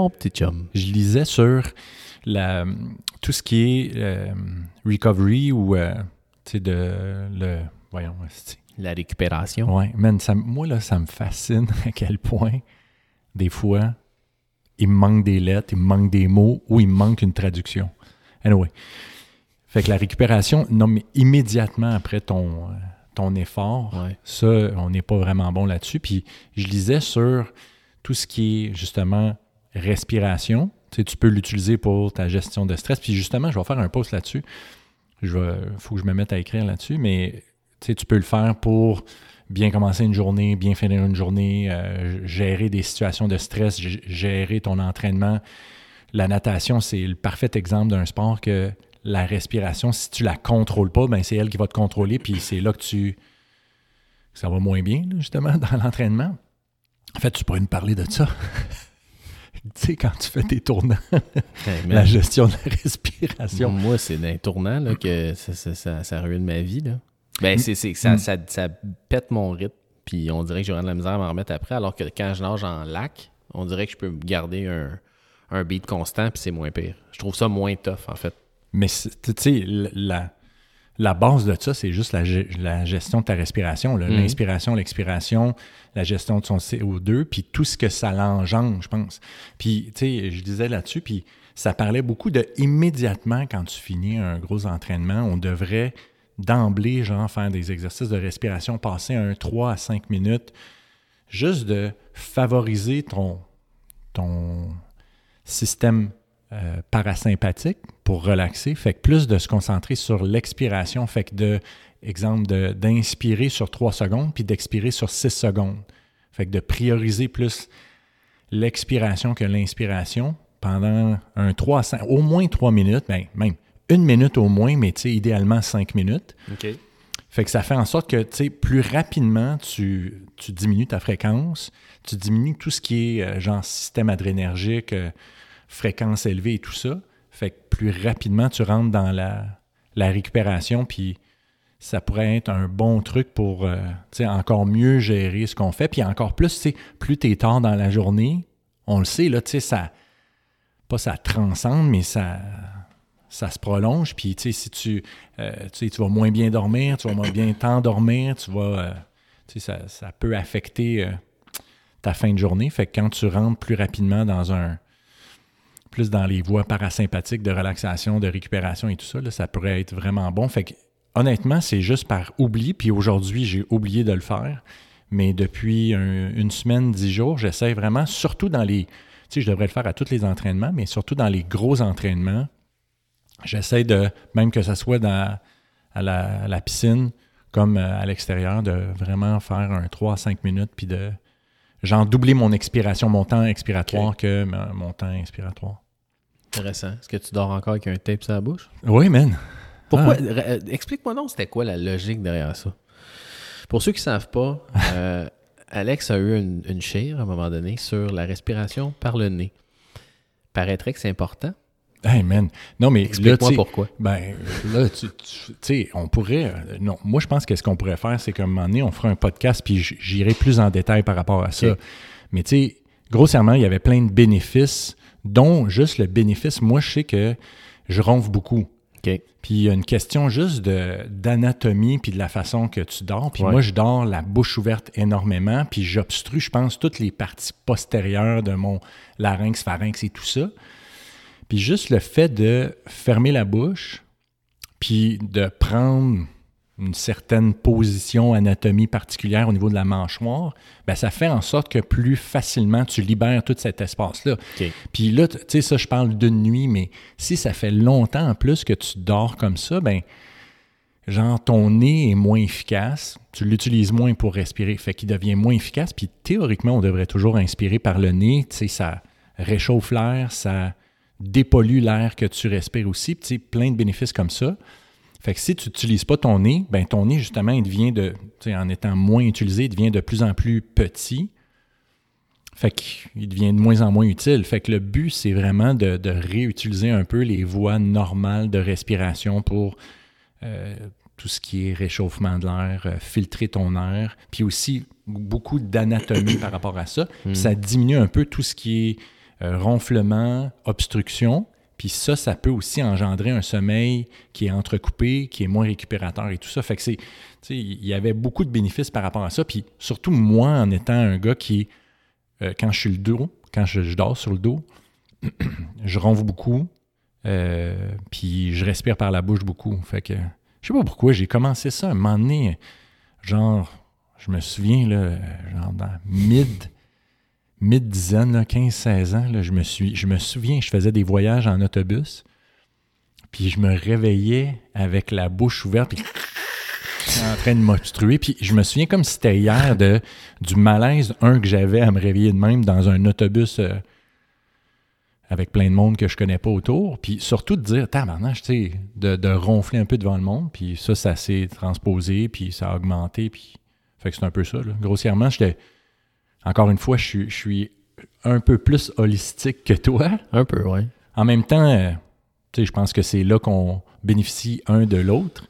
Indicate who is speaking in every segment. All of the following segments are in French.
Speaker 1: Mon petit chum.
Speaker 2: Je lisais sur la, tout ce qui est euh, recovery ou, euh, de le. Voyons,
Speaker 1: La récupération.
Speaker 2: Ouais, man, ça, moi, là, ça me fascine à quel point, des fois, il me manque des lettres, il me manque des mots ou il me manque une traduction. Anyway. Fait que la récupération, non, mais immédiatement après ton, euh, ton effort,
Speaker 1: Ouais.
Speaker 2: ça, on n'est pas vraiment bon là-dessus. Puis je lisais sur tout ce qui est justement respiration. Tu peux l'utiliser pour ta gestion de stress. Puis justement, je vais faire un post là-dessus. Vais, faut que je me mette à écrire là-dessus, mais tu peux le faire pour bien commencer une journée, bien finir une journée, euh, gérer des situations de stress, gérer ton entraînement. La natation, c'est le parfait exemple d'un sport que la respiration, si tu la contrôles pas, ben c'est elle qui va te contrôler, puis c'est là que tu ça va moins bien, justement, dans l'entraînement. En fait, tu pourrais nous parler de ça. tu sais, quand tu fais tes tournants,
Speaker 1: Hey,
Speaker 2: la gestion de la respiration.
Speaker 1: Moi, c'est d'un tournant là, que ça, ça, ça, ça ruine ma vie. Là. Ben, c'est, c'est, ça,
Speaker 2: Mm.
Speaker 1: ça, ça pète mon rythme, puis on dirait que j'aurais de la misère à m'en remettre après, alors que quand je nage en lac, on dirait que je peux garder un, un beat constant, puis c'est moins pire. Je trouve ça moins tough, en fait.
Speaker 2: Mais c'est- tu sais, la, la base de ça, c'est juste la, ge- la gestion de ta respiration.
Speaker 1: Mhm.
Speaker 2: L'inspiration, l'expiration, la gestion de son CO2, puis tout ce que ça l'engendre, je pense. Puis, tu sais, je disais là-dessus, puis ça parlait beaucoup de immédiatement quand tu finis un gros entraînement, on devrait d'emblée, genre, faire des exercices de respiration, passer un 3 à 5 minutes, juste de favoriser ton, ton système euh, parasympathique pour relaxer. Fait que plus de se concentrer sur l'expiration. Fait que de, exemple, d'inspirer sur 3 secondes puis d'expirer sur 6 secondes. Fait que de prioriser plus l'expiration que l'inspiration pendant un 3 à 5, au moins 3 minutes, ben, même une minute au moins, mais tu sais, idéalement 5 minutes. Fait que ça fait en sorte que, tu sais, plus rapidement, tu, tu diminues ta fréquence, tu diminues tout ce qui est euh, genre système adrénergique, euh, fréquence élevée et tout ça. Fait que plus rapidement, tu rentres dans la, la récupération, puis ça pourrait être un bon truc pour, euh, encore mieux gérer ce qu'on fait. Puis encore plus, plus tu es tard dans la journée, on le sait, là, tu sais, ça, pas ça transcende, mais ça, ça se prolonge. Puis, tu sais, si tu, euh, tu vas moins bien dormir, tu vas moins bien t'endormir, tu vas, euh, tu sais, ça, ça peut affecter ta fin de journée. Fait que quand tu rentres plus rapidement dans un, plus dans les voies parasympathiques de relaxation, de récupération et tout ça, ça pourrait être vraiment bon. Fait que, honnêtement, c'est juste par oubli. Puis aujourd'hui, j'ai oublié de le faire. Mais depuis un- une semaine, dix jours, j'essaie vraiment, surtout dans les. Tu sais, je devrais le faire à tous les entraînements, mais surtout dans les gros entraînements, j'essaie de, même que ce soit dans, à, la, à la piscine, comme euh, à l'extérieur, de vraiment faire un 3 à 5 minutes, puis de. Genre doubler mon expiration, mon temps expiratoire que mon- mon temps inspiratoire.
Speaker 1: Intéressant. Est-ce que tu dors encore avec un tape sur la bouche?
Speaker 2: Oui, man.
Speaker 1: Pourquoi?
Speaker 2: Ah.
Speaker 1: Euh, Explique-moi donc, c'était quoi la logique derrière ça? Pour ceux qui ne savent pas, euh, Alex a eu une, une chire à un moment donné sur la respiration par le nez. Paraîtrait que c'est important.
Speaker 2: Hey, man. Non, mais
Speaker 1: Explique-moi pourquoi.
Speaker 2: Ben, là, tu sais, on pourrait. euh, non, moi, je pense que ce qu'on pourrait faire, c'est qu'à un moment donné, on fera un podcast, puis j'irai plus en détail par rapport à ça. Mais tu sais, grossièrement, il y avait plein de bénéfices, dont juste le bénéfice. Moi, je sais que je ronfle beaucoup.
Speaker 1: OK.
Speaker 2: Puis il y a une question juste d'anatomie puis de la façon que tu dors. Puis
Speaker 1: Ouais.
Speaker 2: moi, je dors la bouche ouverte énormément, puis j'obstrue, je pense, toutes les parties postérieures de mon larynx, pharynx et tout ça. Puis juste le fait de fermer la bouche, puis de prendre une certaine position, anatomie particulière au niveau de la mâchoire, ben ça fait en sorte que plus facilement tu libères tout cet espace-là. Puis là, tu sais, ça, je parle d'une nuit, mais si ça fait longtemps en plus que tu dors comme ça, ben, genre, ton nez est moins efficace, tu l'utilises moins pour respirer, fait qu'il devient moins efficace. Puis théoriquement, on devrait toujours inspirer par le nez, tu sais, ça réchauffe l'air, ça dépollue l'air que tu respires aussi, tu sais, plein de bénéfices comme ça. Fait que si tu n'utilises pas ton nez, ben ton nez, justement, il devient de, tu sais, en étant moins utilisé, il devient de plus en plus petit. Fait qu'il devient de moins en moins utile. Fait que le but, c'est vraiment de, de réutiliser un peu les voies normales de respiration pour euh, tout ce qui est réchauffement de l'air, euh, filtrer ton air, puis aussi beaucoup d'anatomie par rapport à ça. Puis ça diminue un peu tout ce qui est euh, ronflement, obstruction. Puis ça, ça peut aussi engendrer un sommeil qui est entrecoupé, qui est moins récupérateur et tout ça. Fait que c'est, il y avait beaucoup de bénéfices par rapport à ça. Puis surtout moi, en étant un gars qui, euh, quand je suis le dos, quand je, je dors sur le dos, je ronfle beaucoup, euh, puis je respire par la bouche beaucoup. Fait que, je sais pas pourquoi, j'ai commencé ça à un moment donné, genre, je me souviens, là, genre dans mid, mid-dizaine, 15-16 ans, là, je, me suis, je me souviens, je faisais des voyages en autobus, puis je me réveillais avec la bouche ouverte, puis en train de m'obstruer. Puis je me souviens comme si c'était hier de, du malaise, un, que j'avais à me réveiller de même dans un autobus euh, avec plein de monde que je connais pas autour. Puis surtout de dire, tabarnage, tu sais, de, de ronfler un peu devant le monde. Puis ça, ça s'est transposé, puis ça a augmenté. Puis fait que c'est un peu ça. Là. Grossièrement, j'étais. Encore une fois, je suis, je suis un peu plus holistique que toi.
Speaker 1: Un peu, ouais.
Speaker 2: En même temps, euh, je pense que c'est là qu'on bénéficie un de l'autre.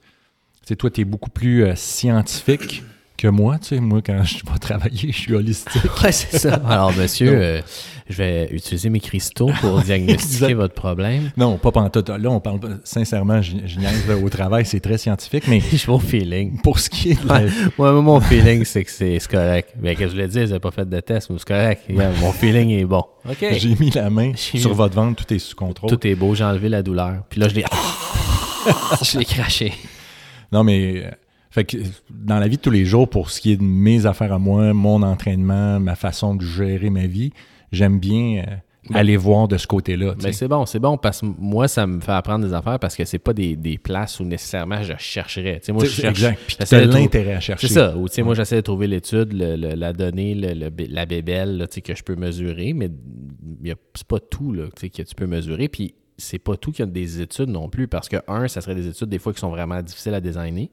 Speaker 2: Toi, tu es beaucoup plus euh, scientifique que moi. Tu sais, moi, quand je vais travailler, je suis holistique.
Speaker 1: Ouais, c'est ça. Alors, monsieur, euh, je vais utiliser mes cristaux pour diagnostiquer votre problème.
Speaker 2: Non, pas pantoute. Là, on parle sincèrement, je, je niaise, là, au travail, c'est très scientifique, mais
Speaker 1: Je vais au feeling.
Speaker 2: pour ce qui est de la-
Speaker 1: Ouais, moi, mon feeling, c'est que c'est correct. Mais qu'est-ce que je voulais dire, j'ai pas fait de test, mais c'est correct. Mon feeling est bon. OK.
Speaker 2: j'ai mis la main sur
Speaker 1: mis-
Speaker 2: votre ventre, tout est sous contrôle.
Speaker 1: Tout est beau, j'ai enlevé la douleur. Puis là, je l'ai. je l'ai craché.
Speaker 2: Non, mais euh, fait que dans la vie de tous les jours, pour ce qui est de mes affaires à moi, mon entraînement, ma façon de gérer ma vie, j'aime bien euh, aller voir de ce côté-là.
Speaker 1: Mais
Speaker 2: sais.
Speaker 1: c'est bon, c'est bon parce que moi, ça me fait apprendre des affaires parce que c'est pas des, des places où nécessairement je chercherais. Tu sais, moi, je cherche.
Speaker 2: l'intérêt à chercher.
Speaker 1: C'est ça. Ou, tu sais, moi, j'essaie de trouver l'étude, la donnée, le- le- la bébelle là, tu sais, que je peux mesurer, mais c'est pas tout là, tu sais, que tu peux mesurer. Puis c'est pas tout qu'il y a des études non plus, parce que, un, ça serait des études des fois qui sont vraiment difficiles à designer,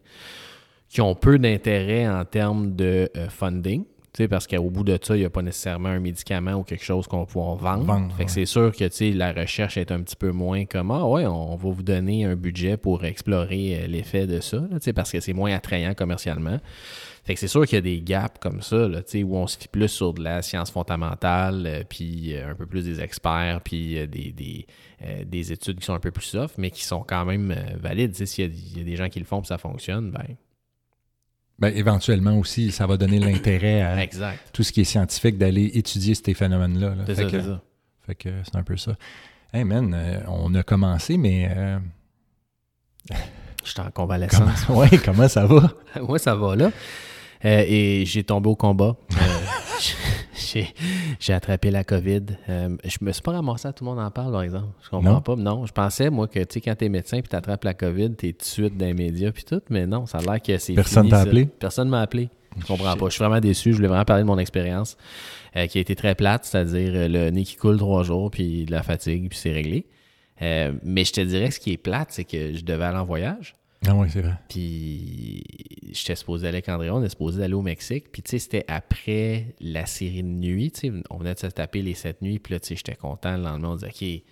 Speaker 1: qui ont peu d'intérêt en termes de euh, funding. Parce qu'au bout de ça, il n'y a pas nécessairement un médicament ou quelque chose qu'on va pouvoir vendre.
Speaker 2: Vendre,
Speaker 1: fait que
Speaker 2: ouais.
Speaker 1: c'est sûr que la recherche est un petit peu moins comme Ah ouais, on va vous donner un budget pour explorer euh, l'effet de ça, là, parce que c'est moins attrayant commercialement. Fait que c'est sûr qu'il y a des gaps comme ça, là, où on se fie plus sur de la science fondamentale, euh, puis euh, un peu plus des experts, puis des, des, des études qui sont un peu plus soft, mais qui sont quand même valides. S'il y, y a des gens qui le font puis ça fonctionne, ben
Speaker 2: Ben, éventuellement aussi, ça va donner l'intérêt à
Speaker 1: exact.
Speaker 2: tout ce qui est scientifique d'aller étudier ces phénomènes-là. là.
Speaker 1: C'est
Speaker 2: Fait
Speaker 1: ça,
Speaker 2: que-
Speaker 1: ça.
Speaker 2: Fait que c'est un peu ça. Hey man, euh, on a commencé, mais euh,
Speaker 1: Je suis en convalescence.
Speaker 2: comment, ouais, comment ça va?
Speaker 1: Moi, ça va là. Euh, et j'ai tombé au combat. J'ai, attrapé la COVID. Euh, je me suis pas ramassé à tout le monde en parle, par exemple. Je comprends
Speaker 2: Non?
Speaker 1: pas. Non, je pensais, moi, que tu sais, quand t'es médecin puis t'attrapes la COVID, t'es tout de suite dans les médias puis tout, mais non, ça a l'air que c'est
Speaker 2: Personne t'a appelé?
Speaker 1: Personne m'a appelé. Je comprends
Speaker 2: Shit.
Speaker 1: pas. Je suis vraiment déçu. Je voulais vraiment parler de mon expérience euh, qui a été très plate, c'est-à-dire euh, le nez qui coule trois jours puis de la fatigue puis c'est réglé. Euh, mais je te dirais, ce qui est plate, c'est que je devais aller en voyage.
Speaker 2: Ah oui, c'est vrai.
Speaker 1: Puis j'étais supposé aller avec Andrea, on est supposé aller au Mexique. Puis tu sais, c'était après la série de nuit. Tu sais, on venait de se taper les sept nuits. Puis là, tu sais, j'étais content. Le lendemain, on disait, OK,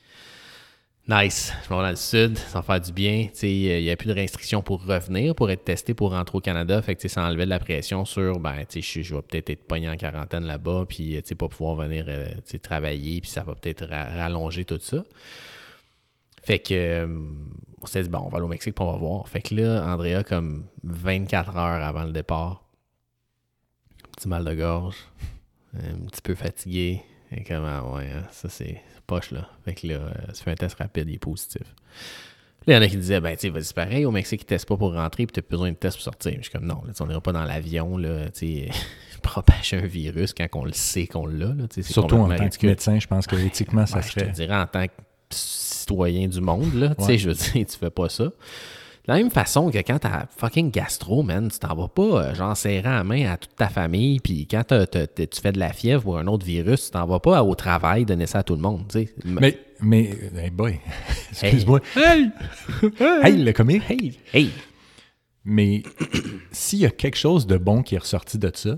Speaker 1: nice, je m'en vais dans le sud, ça va faire du bien. Tu sais, il n'y a plus de restrictions pour revenir, pour être testé, pour rentrer au Canada. Fait que tu sais, ça enlevait de la pression sur, ben, tu sais, je, vais peut-être être pogné en quarantaine là-bas. Puis tu sais, pas pouvoir venir euh, tu sais, travailler. Puis ça va peut-être ra- rallonger tout ça. Fait que euh, on s'est dit, bon, on va aller au Mexique puis on va voir. Fait que là, Andrea, comme 24 heures avant le départ, petit mal de gorge, un petit peu fatigué. Et comme, ah ouais, hein, ça c'est poche là. Fait que là, euh, ça fait un test rapide, il est positif. Là, il y en a qui disaient, ben, tu sais, vas-y, pareil, au Mexique, ils testent pas pour rentrer, puis tu as besoin de test pour sortir. Je suis comme, non, là, on n'ira pas dans l'avion, là, tu sais, propager un virus quand on le sait qu'on l'a, là,
Speaker 2: Surtout en tant que médecin, je pense que éthiquement, ça
Speaker 1: Ouais, Je
Speaker 2: serait.
Speaker 1: te dirais en tant que citoyen du monde, là, tu sais, je veux dire, tu fais pas ça. De la même façon que quand t'as fucking gastro, man, tu t'en vas pas, euh, genre, serrant la main à toute ta famille, puis quand tu fais de la fièvre ou un autre virus, tu t'en vas pas au travail donner ça à tout le monde, tu sais.
Speaker 2: Mais, mais, hey boy, excuse-moi. Hey! hey, le comique!
Speaker 1: Hey, hey!
Speaker 2: Mais s'il y a quelque chose de bon qui est ressorti de ça,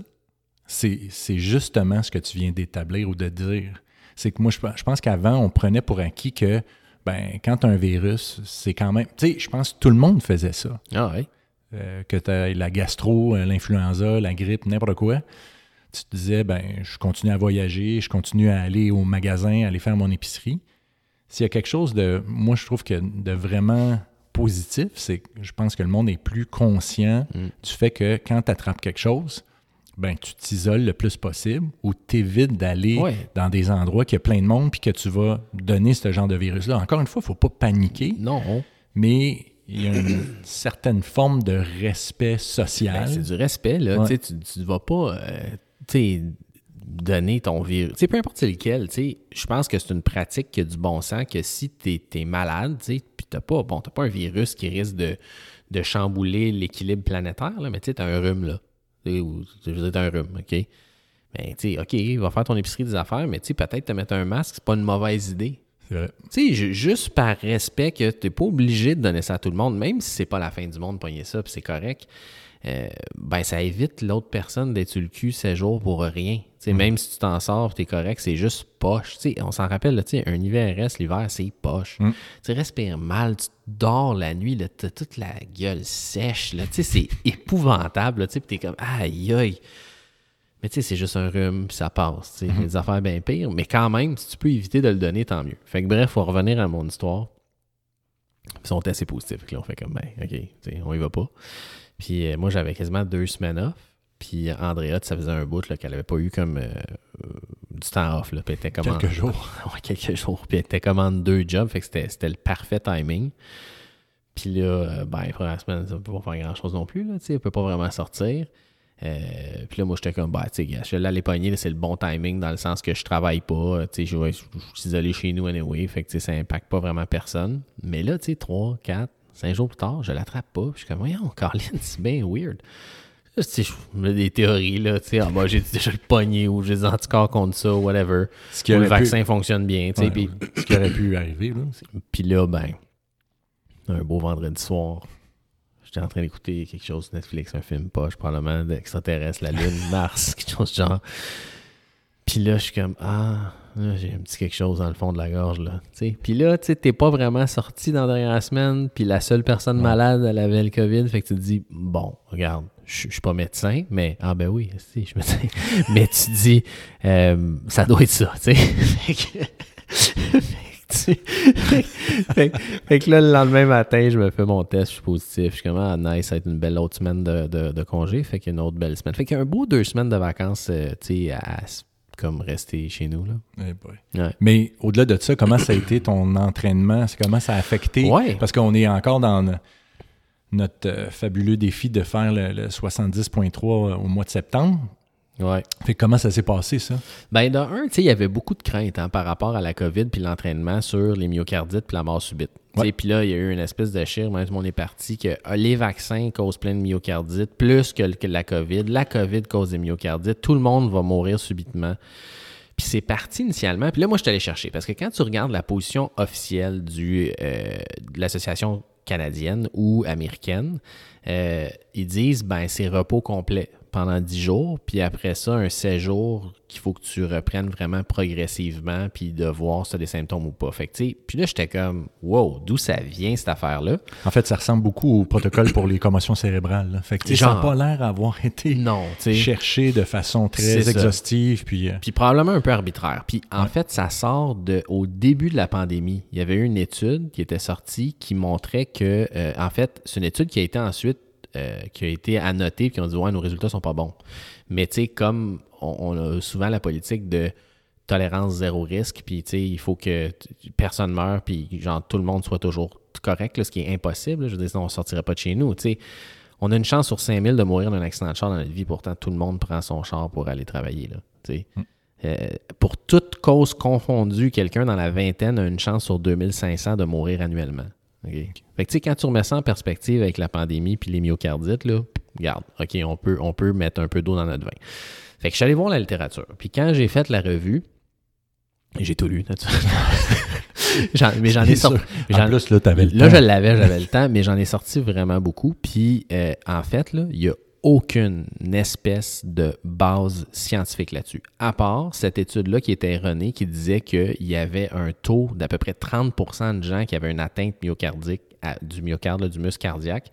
Speaker 2: c'est c'est justement ce que tu viens d'établir ou de dire. C'est que moi, je, je pense qu'avant, on prenait pour acquis que ben, quand tu as un virus, c'est quand même. Tu sais, je pense que tout le monde faisait ça.
Speaker 1: Ah ouais.
Speaker 2: Euh, que tu as la gastro, euh, l'influenza, la grippe, n'importe quoi. tu te disais, ben, je continue à voyager, je continue à aller au magasin, à aller faire mon épicerie. S'il y a quelque chose de, moi, je trouve que de vraiment positif, c'est que je pense que le monde est plus conscient
Speaker 1: Mm.
Speaker 2: du fait que quand tu attrapes quelque chose, ben, tu t'isoles le plus possible ou tu évites d'aller
Speaker 1: Ouais.
Speaker 2: dans des endroits qu'il y a plein de monde puis que tu vas donner ce genre de virus-là. Encore une fois, il ne faut pas paniquer,
Speaker 1: Non.
Speaker 2: mais il y a une certaine forme de respect social.
Speaker 1: Ben, c'est du respect, là.
Speaker 2: Ouais.
Speaker 1: Tu ne vas pas euh, donner ton virus. Tu sais, peu importe lequel, tu sais, je pense que c'est une pratique qui a du bon sens que si tu es, malade, puis tu n'as pas, bon, t'as pas un virus qui risque de, de chambouler l'équilibre planétaire, là, mais tu sais, tu as un rhume, là. Ou- Je veux dire, un rhume, OK? Ben, tu sais, OK, va faire ton épicerie des affaires, mais tu sais, peut-être te mettre un masque, c'est pas une mauvaise idée.
Speaker 2: C'est vrai.
Speaker 1: Tu sais, ju- juste par respect que tu n'es pas obligé de donner ça à tout le monde, même si c'est pas la fin du monde, pogner ça, puis c'est correct, euh, ben ça évite l'autre personne d'être sur le cul 7 jours pour rien. Sais, Même si tu t'en sors, tu es correct, c'est juste poche. On s'en rappelle, là, tu sais, un IVRS, l'hiver, c'est poche.
Speaker 2: Mm.
Speaker 1: Tu respires mal, tu dors la nuit, tu as toute la gueule sèche. c'est épouvantable. Tu t'es comme, aïe, aïe. Mais tu sais, c'est juste un rhume, puis ça passe. sais.
Speaker 2: Mm-hmm.
Speaker 1: Des affaires bien pires. Mais quand même, si tu peux éviter de le donner, tant mieux. Fait que bref, faut revenir à mon histoire. Ils sont assez positifs. Là, on fait comme, ben, OK, on y va pas. Puis euh, moi, j'avais quasiment deux semaines off. Puis Andrea, ça faisait un bout qu'elle avait pas eu comme euh, euh, du temps off. Là, puis elle était comme en-
Speaker 2: Quelques jours.
Speaker 1: ouais, quelques jours. Puis elle était comme en deux jobs. Fait que c'était c'était le parfait timing. Puis là, ben, première semaine, ça peut pas faire grand-chose non plus. Là, elle peut pas vraiment sortir. Euh, puis là, moi, j'étais comme, bah, tu sais, je suis allé pogner, c'est le bon timing dans le sens que je travaille pas. Tu sais, je, je- je suis isolé chez nous anyway. Fait que, tu sais, ça impacte pas vraiment personne. Mais là, tu sais, 3, 4, 5 jours plus tard, je l'attrape pas. Puis je suis comme, voyons, Caroline, c'est bien weird. Je me mets des théories, là, tu sais, ah, bah, j'ai déjà le pogné ou j'ai des anticorps contre ça, whatever.
Speaker 2: Ce qui
Speaker 1: Ou le
Speaker 2: pu-
Speaker 1: vaccin fonctionne bien, tu sais.
Speaker 2: Ouais, ce qui aurait pu arriver, là.
Speaker 1: puis là, ben, un beau vendredi soir, j'étais en train d'écouter quelque chose sur Netflix, un film poche, probablement d'extraterrestre, la Lune, Mars, quelque chose du genre. Puis là, je suis comme, ah, j'ai un petit quelque chose dans le fond de la gorge, là. tu sais. Puis là, tu t'es pas vraiment sorti dans la dernière semaine, puis la seule personne malade, elle avait le COVID, fait que tu te dis, bon, regarde, je suis pas médecin, mais, ah ben oui, si, je suis médecin. mais tu te dis, euh, ça doit être ça, tu sais. Fait que- fait fait, que- là, le lendemain matin, je me fais mon test, je suis positif. Je suis comme, ah, nice, ça va être une belle autre semaine de, de, de congé. Fait qu'il y a une autre belle semaine. Fait qu'il y a un beau deux semaines de vacances, euh, tu sais, à comme rester chez nous, là.
Speaker 2: Eh boy.
Speaker 1: Ouais.
Speaker 2: Mais au-delà de ça, comment ça a été ton entraînement? Comment ça a affecté?
Speaker 1: Ouais.
Speaker 2: Parce qu'on est encore dans no- notre euh, fabuleux défi de faire le, le 70.3 au mois de septembre.
Speaker 1: Ouais.
Speaker 2: Fait que comment ça s'est passé, ça?
Speaker 1: Ben, de un, tu sais, il y avait beaucoup de craintes hein, par rapport à la COVID puis l'entraînement sur les myocardites puis la mort subite. Puis là, il y a eu une espèce de chire, même monde est parti, que euh, les vaccins causent plein de myocardites, plus que, la COVID. La COVID cause des myocardites. Tout le monde va mourir subitement. Puis c'est parti initialement. Puis là, moi, je suis allé chercher. Parce que quand tu regardes la position officielle du, euh, de l'Association canadienne ou américaine, euh, ils disent, ben, c'est repos complet pendant 10 jours. Puis après ça, un 16 jours qu'il faut que tu reprennes vraiment progressivement puis de voir si tu as des symptômes ou pas. Fait que, tu sais, puis là, j'étais comme, wow, d'où ça vient cette affaire-là?
Speaker 2: En fait, ça ressemble beaucoup au protocole pour les commotions cérébrales. là. Fait que sais, ça n'a
Speaker 1: Genre.
Speaker 2: pas l'air d'avoir été
Speaker 1: Non,
Speaker 2: cherché de façon très exhaustive. Puis, euh,
Speaker 1: Puis probablement un peu arbitraire. Puis en fait, ça sort de au début de la pandémie. Il y avait eu une étude qui était sortie qui montrait que, euh, en fait, c'est une étude qui a été ensuite euh, qui a été annotée puis on dit ouais nos résultats sont pas bons. Mais tu sais comme on, on a souvent la politique de tolérance zéro risque puis tu sais il faut que personne meure puis genre tout le monde soit toujours correct là, ce qui est impossible. là. Je veux dire sinon on sortirait pas de chez nous. Tu sais on a une chance sur 5000 de mourir d'un accident de char dans notre vie. Pourtant, tout le monde prend son char pour aller travailler. Là, tu sais. Euh, pour toute cause confondue, quelqu'un dans la vingtaine a une chance sur 2500 de mourir annuellement. Fait que, tu sais, quand tu remets ça en perspective avec la pandémie puis les myocardites, là, regarde, OK, on peut, on peut mettre un peu d'eau dans notre vin. Fait que je suis allé voir la littérature. Puis quand j'ai fait la revue, j'ai tout lu, naturellement. Mais j'en ai sorti.
Speaker 2: En plus, là, tu avais le
Speaker 1: Là,
Speaker 2: temps.
Speaker 1: je l'avais, j'avais le temps, mais j'en ai sorti vraiment beaucoup. Puis, euh, en fait, là, il n'y a aucune espèce de base scientifique là-dessus. À part cette étude-là qui était erronée, qui disait qu'il y avait un taux d'à peu près 30% de gens qui avaient une atteinte myocardique à- du myocarde, là, du muscle cardiaque,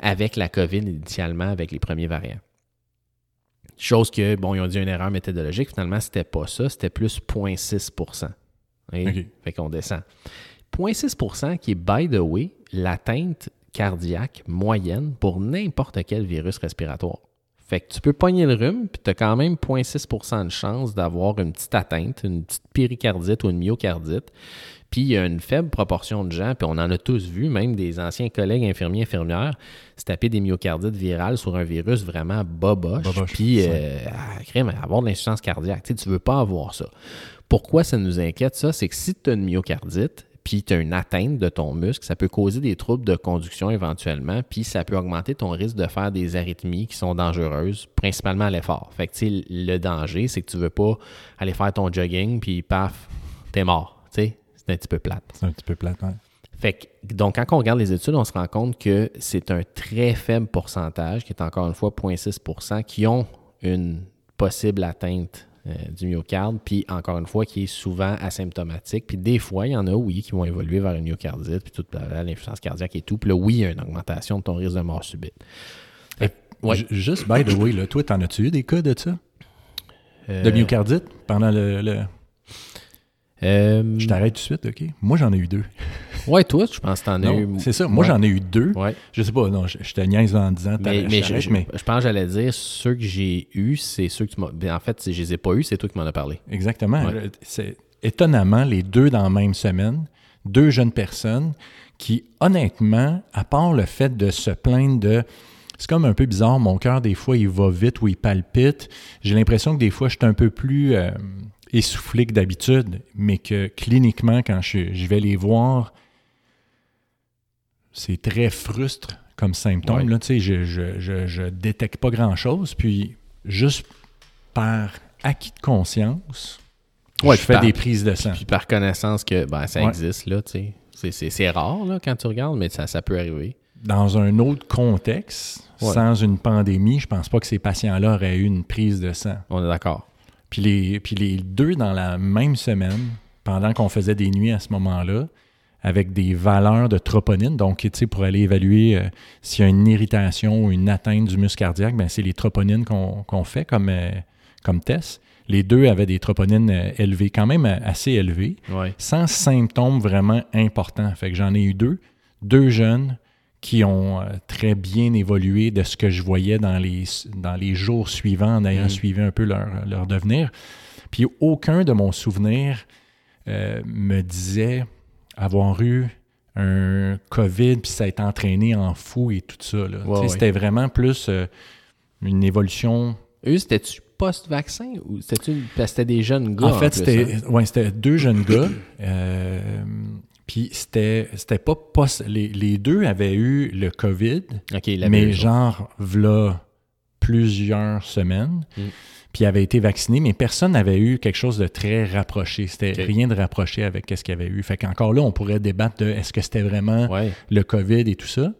Speaker 1: avec la COVID initialement, avec les premiers variants. Chose que, bon, ils ont dit une erreur méthodologique. Finalement, c'était pas ça. C'était plus 0.6 Et
Speaker 2: OK.
Speaker 1: Fait qu'on descend. 0.6% qui est, by the way, l'atteinte cardiaque moyenne pour n'importe quel virus respiratoire. Fait que tu peux pogner le rhume, puis tu as quand même 0.6% de chance d'avoir une petite atteinte, une petite péricardite ou une myocardite. Puis il y a une faible proportion de gens, puis on en a tous vu, même des anciens collègues infirmiers, infirmières, se taper des myocardites virales sur un virus vraiment boboche,
Speaker 2: Boboche,
Speaker 1: puis euh, avoir de l'insuffisance cardiaque. Tu sais, tu veux pas avoir ça. Pourquoi ça nous inquiète, ça? C'est que si tu as une myocardite, puis tu as une atteinte de ton muscle, ça peut causer des troubles de conduction éventuellement, puis ça peut augmenter ton risque de faire des arythmies qui sont dangereuses, principalement à l'effort. Fait que, le danger, c'est que tu veux pas aller faire ton jogging, puis paf, t'es mort. C'est un petit peu plate.
Speaker 2: C'est un petit peu plate. ouais.
Speaker 1: Fait que, donc, quand on regarde les études, on se rend compte que c'est un très faible pourcentage, qui est encore une fois 0.6% qui ont une possible atteinte euh, du myocarde, puis encore une fois, qui est souvent asymptomatique. Puis des fois, il y en a, oui, qui vont évoluer vers une myocardite, puis toute la- l'insuffisance cardiaque et tout. Puis là, oui, il y a une augmentation de ton risque de mort subite. Ouais.
Speaker 2: Ju- Juste, by the way, là, toi, t'en as-tu eu des cas de ça?
Speaker 1: Euh,
Speaker 2: De myocardite pendant le. le-
Speaker 1: euh,
Speaker 2: Je t'arrête tout de suite, OK? Moi, j'en ai eu deux.
Speaker 1: Ouais, toi, je pense que t'en as eu.
Speaker 2: c'est ça. Moi,
Speaker 1: Ouais.
Speaker 2: j'en ai eu deux.
Speaker 1: Ouais.
Speaker 2: Je sais pas, non, je, je te niaise en disant
Speaker 1: Mais, mais,
Speaker 2: je
Speaker 1: je,
Speaker 2: t'arrête,
Speaker 1: je-
Speaker 2: mais
Speaker 1: je pense que j'allais dire, ceux que j'ai eus, c'est ceux que tu m'as. ben, en fait, c'est- je les ai pas eus, c'est toi qui m'en as parlé.
Speaker 2: exactement.
Speaker 1: Ouais.
Speaker 2: C'est étonnamment les deux dans la même semaine, deux jeunes personnes qui, honnêtement, à part le fait de se plaindre de c'est comme un peu bizarre, mon cœur, des fois, il va vite ou il palpite. J'ai l'impression que des fois, je suis un peu plus euh, essoufflé que d'habitude, mais que cliniquement, quand je, je vais les voir, c'est très frustre comme symptôme.
Speaker 1: Ouais.
Speaker 2: Là, je, je, je, je détecte pas grand-chose. Puis, juste par acquis de conscience,
Speaker 1: Ouais,
Speaker 2: je fais
Speaker 1: par-
Speaker 2: des prises de sang.
Speaker 1: Puis par connaissance que ben, ça
Speaker 2: Ouais.
Speaker 1: existe, là, tu sais. C'est- rare, là, quand tu regardes, mais ça, ça peut arriver.
Speaker 2: Dans un autre contexte, sans une pandémie, je pense pas que ces patients-là auraient eu une prise de sang.
Speaker 1: On est d'accord.
Speaker 2: Puis les, puis les deux dans la même semaine, pendant qu'on faisait des nuits à ce moment-là, avec des valeurs de troponine, donc tu sais, pour aller évaluer euh, s'il y a une irritation ou une atteinte du muscle cardiaque, ben, c'est les troponines qu'on fait comme, euh, comme test. Les deux avaient des troponines euh, élevées, quand même assez élevées,
Speaker 1: Ouais.
Speaker 2: sans symptômes vraiment importants. Fait que j'en ai eu deux, deux jeunes qui ont très bien évolué de ce que je voyais dans les, dans les jours suivants en ayant
Speaker 1: Mm.
Speaker 2: suivi un peu leur, leur devenir. Puis aucun de mon souvenir euh, me disait avoir eu un COVID, puis ça a été entraîné en fou et tout ça.
Speaker 1: Ouais.
Speaker 2: C'était vraiment plus euh, une évolution.
Speaker 1: Eux, c'était-tu post-vaccin ou c'était-tu parce que c'était des jeunes gars?
Speaker 2: en fait, c'était
Speaker 1: hein?
Speaker 2: ouais, c'était deux jeunes gars. euh, puis c'était c'était pas post- les, les deux avaient eu le COVID, mais genre v'là plusieurs semaines.
Speaker 1: Mm.
Speaker 2: Puis avait été vacciné, mais personne n'avait eu quelque chose de très rapproché. C'était rien de rapproché avec ce qu'il y avait eu. Fait qu'encore là, on pourrait débattre de est-ce que c'était vraiment
Speaker 1: Ouais.
Speaker 2: le COVID et tout ça.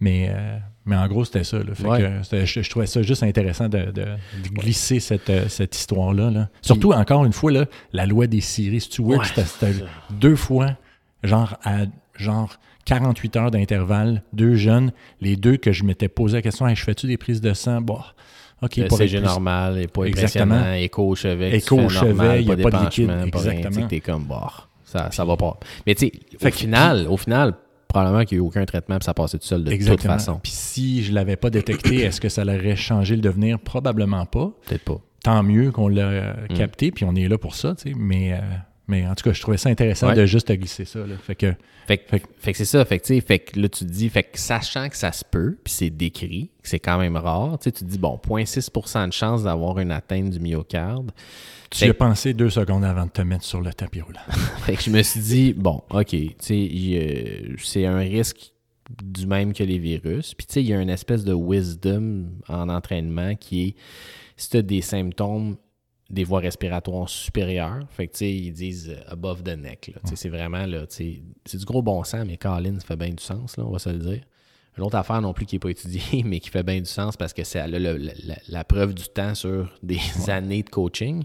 Speaker 2: Mais, euh, mais en gros, c'était ça. là. Fait
Speaker 1: Ouais.
Speaker 2: que je, je trouvais ça juste intéressant de, de- de glisser cette, euh, cette histoire-là. là. Surtout, encore une fois, là, la loi des séries. Si tu vois c'était- c'était deux fois, genre à genre 48 heures d'intervalle, deux jeunes, les deux que je m'étais posé la question, Hey, je fais-tu des prises de sang? Bon, OK.
Speaker 1: Le
Speaker 2: pour être
Speaker 1: CG
Speaker 2: plus-
Speaker 1: normal et pas
Speaker 2: Exactement.
Speaker 1: impressionnant, écho au chevet,
Speaker 2: Écho
Speaker 1: tu
Speaker 2: au chevet, il y a pas de liquide.
Speaker 1: Tu
Speaker 2: exactement.
Speaker 1: t'es comme, bah, ça, ça va pas. Mais tu sais, au final, au final, probablement qu'il n'y a eu aucun traitement puis ça passait tout seul de
Speaker 2: Exactement.
Speaker 1: toute façon.
Speaker 2: Puis si je l'avais pas détecté, est-ce que ça l'aurait changé le devenir? Probablement pas.
Speaker 1: Peut-être pas.
Speaker 2: tant mieux qu'on l'a
Speaker 1: Mm.
Speaker 2: capté, puis on est là pour ça, tu sais. Mais, euh, mais en tout cas, je trouvais ça intéressant
Speaker 1: Ouais.
Speaker 2: de juste glisser ça. Là. Fait que,
Speaker 1: Fait que,
Speaker 2: Fait que-
Speaker 1: fait que c'est ça, fait que, fait que là, tu te dis, fait que sachant que ça se peut, puis c'est décrit, que c'est quand même rare, tu te dis, bon, 0.6 de chance d'avoir une atteinte du myocarde.
Speaker 2: tu as pensé deux secondes avant de te mettre sur le tapis roulant.
Speaker 1: Fait que je me suis dit, bon, OK, euh, c'est un risque du même que les virus. Puis, tu sais, il y a une espèce de wisdom en entraînement qui est, si tu as des symptômes des voies respiratoires supérieures, fait que, tu sais, ils disent euh, above the neck, c'est vraiment, là, tu sais, c'est du gros bon sens, mais Colin, ça fait bien du sens, là, on va se le dire. Une autre affaire non plus qui n'est pas étudiée, mais qui fait bien du sens parce que c'est la, la- la- preuve du temps sur des années de coaching.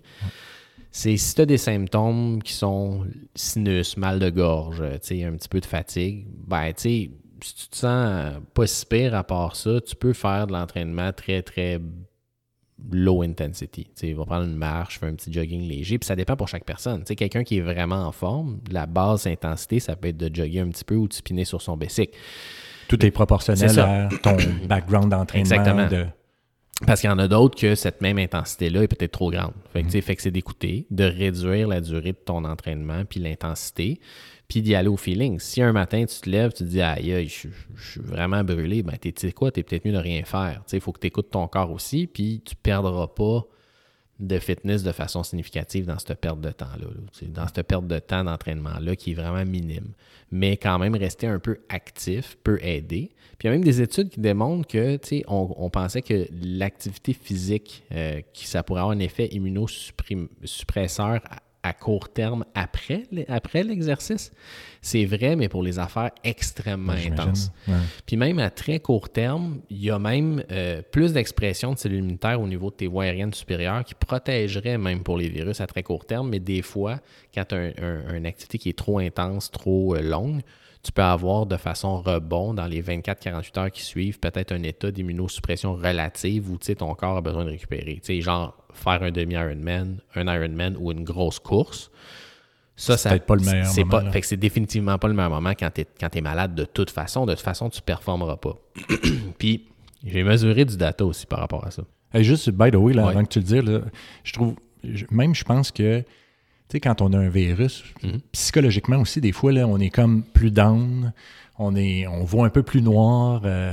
Speaker 1: C'est si tu as des symptômes qui sont sinus, mal de gorge, tu sais, un petit peu de fatigue, ben, tu sais, si tu te sens pas si pire à part ça, tu peux faire de l'entraînement très, très low intensity. sais, il va prendre une marche, faire un petit jogging léger, puis ça dépend pour chaque personne. sais, quelqu'un qui est vraiment en forme, la base intensité, ça peut être de jogger un petit peu ou de spinner sur son bicycle.
Speaker 2: Tout est proportionnel à ton background d'entraînement. Exactement. De...
Speaker 1: Parce qu'il y en a d'autres que cette même intensité-là est peut-être trop grande. Fait que, mm-hmm. fait que c'est d'écouter, de réduire la durée de ton entraînement puis l'intensité, puis d'y aller au feeling. Si un matin, tu te lèves, tu te dis aïe, je, suis vraiment brûlé, ben, tu sais quoi, tu es peut-être mieux de rien faire. Il faut que tu écoutes ton corps aussi, puis tu perdras pas de fitness de façon significative dans cette perte de temps-là. dans cette perte de temps d'entraînement-là qui est vraiment minime. Mais quand même, rester un peu actif peut aider. Puis il y a même des études qui démontrent que, tu sais, on, pensait que l'activité physique, euh, ça pourrait avoir un effet immunosuppresseur à court terme après, après l'exercice. C'est vrai, mais pour les affaires extrêmement intenses. Puis même à très court terme, il y a même euh, plus d'expression de cellules immunitaires au niveau de tes voies aériennes supérieures qui protégeraient même pour les virus à très court terme, mais des fois, quand tu as une activité qui est trop intense, trop euh, longue, tu peux avoir de façon rebond dans les 24-48 heures qui suivent peut-être un état d'immunosuppression relative où ton corps a besoin de récupérer. genre faire un demi-Ironman, un Ironman ou une grosse course.
Speaker 2: Ça, c'est peut-être pas le meilleur moment.
Speaker 1: Pas, fait que c'est définitivement pas le meilleur moment quand tu es, es, malade de toute façon. De toute façon, tu performeras pas. Puis, j'ai mesuré du data aussi par rapport à ça.
Speaker 2: juste, by the way, là, avant que tu le dises, je trouve, même je pense que tu sais, quand on a un virus, mhm. psychologiquement aussi, des fois, là, on est comme plus down, on, est, on voit un peu plus noir, euh,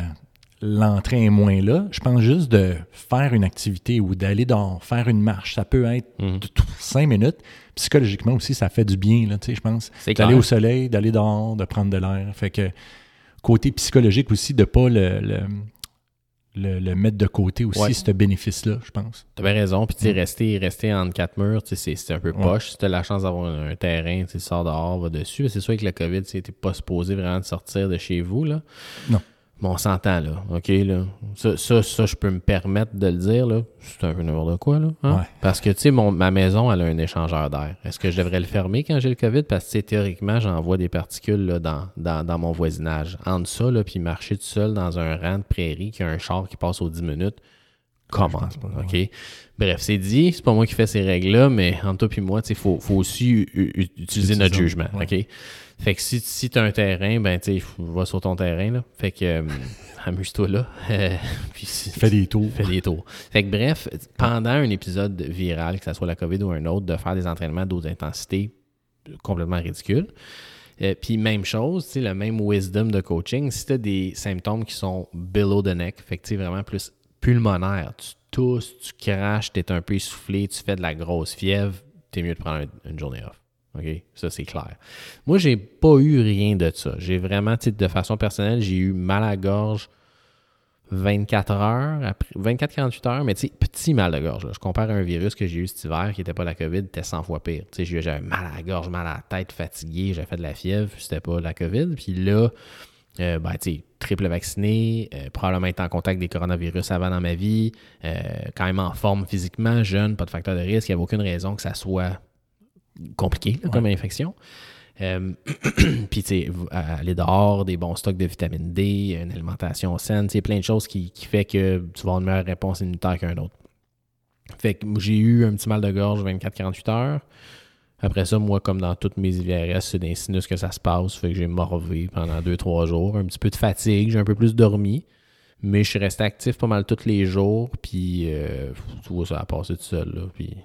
Speaker 2: l'entrée est moins là. Je pense juste de faire une activité ou d'aller dans faire une marche, ça peut être mhm. cinq minutes. Psychologiquement aussi, ça fait du bien, là, tu sais, je pense. D'aller au soleil, d'aller dehors, de prendre de l'air. Fait que côté psychologique aussi, de pas le le, mettre de côté aussi, ce bénéfice-là, je pense.
Speaker 1: Tu avais raison. Puis, tu sais, mm. rester, rester entre quatre murs, c'est un peu poche. Si tu as la chance d'avoir un, terrain, tu sors dehors, va dessus. C'est sûr que le COVID, tu n'es pas supposé vraiment de sortir de chez vous. Là.
Speaker 2: Non.
Speaker 1: Bon, on s'entend, là. OK, là. Ça, ça, je peux me permettre de le dire, là. C'est un peu n'importe quoi, là. Hein? Parce que, tu sais, ma maison, elle a un échangeur d'air. Est-ce que je devrais le fermer quand j'ai le COVID? Parce que, théoriquement, j'envoie des particules là, dans, dans, dans, mon voisinage. Entre ça, là, puis marcher tout seul dans un rang de prairie qui a un char qui passe aux 10 minutes, comment? OK? Bref, c'est dit, c'est pas moi qui fais ces règles-là, mais entre toi et moi, il faut, faut aussi utiliser notre jugement. OK? Fait que si, si tu as un terrain, ben tu va sur ton terrain. Là. Fait que euh, amuse-toi là.
Speaker 2: Puis, fais des tours.
Speaker 1: Fais des tours. Fait que bref, pendant un épisode viral, que ce soit la COVID ou un autre, de faire des entraînements d'haute intensité complètement ridicules. Euh, puis même chose, le même wisdom de coaching, si tu as des symptômes qui sont below the neck, fait que vraiment plus pulmonaire, tu tousses, tu craches, tu es un peu essoufflé, tu fais de la grosse fièvre, es mieux de prendre une journée off. OK? Ça, c'est clair. Moi, j'ai pas eu rien de ça. J'ai vraiment, de façon personnelle, j'ai eu mal à la gorge 24 heures, 24-48 heures, mais tu sais, petit mal de gorge. Je compare à un virus que j'ai eu cet hiver qui n'était pas la COVID, était 100 fois pire. Tu sais, mal à la gorge, mal à la tête, fatigué, j'avais fait de la fièvre, c'était pas la COVID. Puis là, euh, ben, tu sais, triple vacciné, euh, probablement être en contact des coronavirus avant dans ma vie, euh, quand même en forme physiquement, jeune, pas de facteur de risque, il n'y avait aucune raison que ça soit compliqué comme infection. Euh, puis, tu sais, aller dehors, des bons stocks de vitamine D, une alimentation saine, tu plein de choses qui, qui fait que tu vas avoir une meilleure réponse immunitaire qu'un autre. Fait que j'ai eu un petit mal de gorge 24-48 heures. Après ça, moi, comme dans toutes mes IVRS, c'est des sinus que ça se passe. Fait que j'ai morvé pendant 2-3 jours. Un petit peu de fatigue, j'ai un peu plus dormi. Mais je suis resté actif pas mal tous les jours. Puis, euh, tu vois, ça a passé tout seul. Là, puis,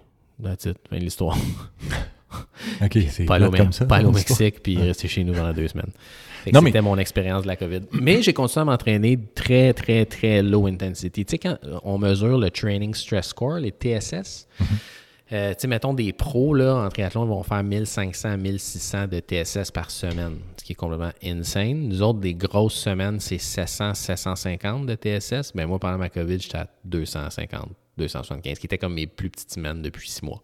Speaker 1: that's it, fin de l'histoire.
Speaker 2: OK, c'est
Speaker 1: pas, aller comme ça, pas au Mexique puis rester chez nous pendant deux semaines. C'était mon expérience de la COVID. Mais j'ai continué à m'entraîner très, très, très low intensity. Tu sais, quand on mesure le Training Stress Score, les TSS, mhm. euh, tu sais, mettons des pros là, en triathlon vont faire 1500, 1600 de TSS par semaine, ce qui est complètement insane. Nous autres, des grosses semaines, c'est 700, 750 de TSS. Mais moi, pendant ma COVID, j'étais à 250, 275, qui était comme mes plus petites semaines depuis six mois.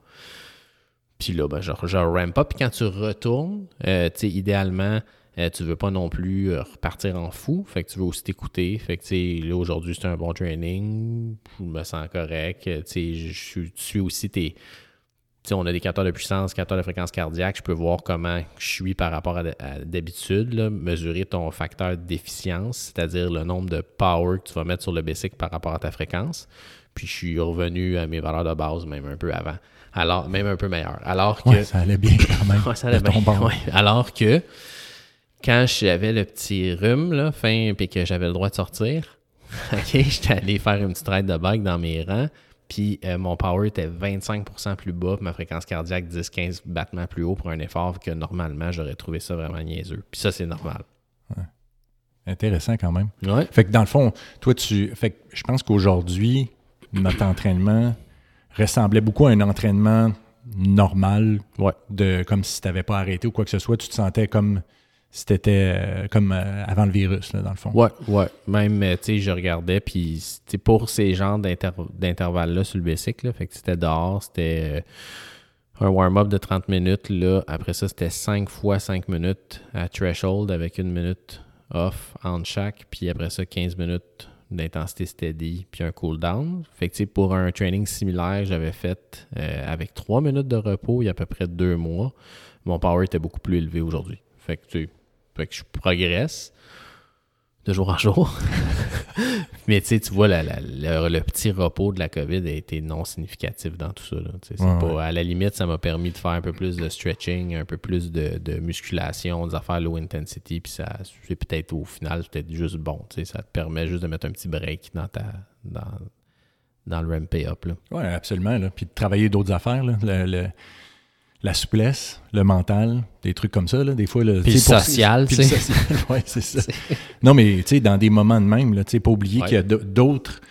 Speaker 1: Puis là, ben, je, je ramp up. Puis quand tu retournes, euh, tu sais, idéalement, euh, tu veux pas non plus euh, repartir en fou. Fait que tu veux aussi t'écouter. Fait que, tu sais, là, aujourd'hui, c'est un bon training. Je me sens correct. Tu sais, je suis aussi tes. sais, on a des capteurs de puissance, capteurs de fréquence cardiaque. Je peux voir comment je suis par rapport à, d'habitude. Mesurer ton facteur d'efficience, c'est-à-dire le nombre de power que tu vas mettre sur le bicycle par rapport à ta fréquence. Puis je suis revenu à mes valeurs de base, même un peu avant. Alors, même un peu meilleur. Alors que.
Speaker 2: Ouais, ça allait bien quand même.
Speaker 1: Ouais, ça allait bien. Ouais. Alors que quand j'avais le petit rhume, là, fin, puis que j'avais le droit de sortir, OK, j'étais allé faire une petite ride de bike dans mes rangs, puis euh, mon power était 25% plus bas, puis ma fréquence cardiaque 10-15 battements plus haut pour un effort que normalement, j'aurais trouvé ça vraiment niaiseux. Puis ça, c'est normal.
Speaker 2: Intéressant quand même.
Speaker 1: Ouais.
Speaker 2: Fait que dans le fond, toi, tu. Fait que je pense qu'aujourd'hui, notre entraînement ressemblait beaucoup à un entraînement normal,
Speaker 1: Ouais.
Speaker 2: de, comme si tu n'avais pas arrêté ou quoi que ce soit. Tu te sentais comme si tu étais comme euh, avant le virus, là, dans le fond.
Speaker 1: Ouais, ouais. Même, euh, tu sais, je regardais, puis pour ces genres d'inter- d'intervalles-là sur le bicycle, là, fait que c'était dehors, c'était euh, un warm-up de 30 minutes, là. Après ça, c'était 5 fois 5 minutes à threshold avec une minute off entre chaque, puis après ça, 15 minutes d'intensité steady, puis un cool-down. Fait pour un training similaire, j'avais fait euh, avec 3 minutes de repos il y a à peu près 2 mois. Mon power était beaucoup plus élevé aujourd'hui. Fait que je progresse de jour en jour. Mais tu vois, la- la- le, le petit repos de la COVID a été non significatif dans tout ça. là. Tu sais, c'est
Speaker 2: Ouais,
Speaker 1: pas-
Speaker 2: ouais.
Speaker 1: À la limite, ça m'a permis de faire un peu plus de stretching, un peu plus de, de musculation, des affaires low intensity, puis ça, c'est peut-être au final, c'est peut-être juste bon. Ça te permet juste de mettre un petit break dans ta dans, dans le ramp up.
Speaker 2: Oui, absolument. Là. Puis de travailler d'autres affaires, là. Le- le- la souplesse, le mental, des trucs comme ça. Là. Des fois, là,
Speaker 1: Puis le social, tu sais.
Speaker 2: c'est ça. Non, mais tu sais, dans des moments de même, tu sais, pas oublier
Speaker 1: Ouais.
Speaker 2: qu'il y a d'autres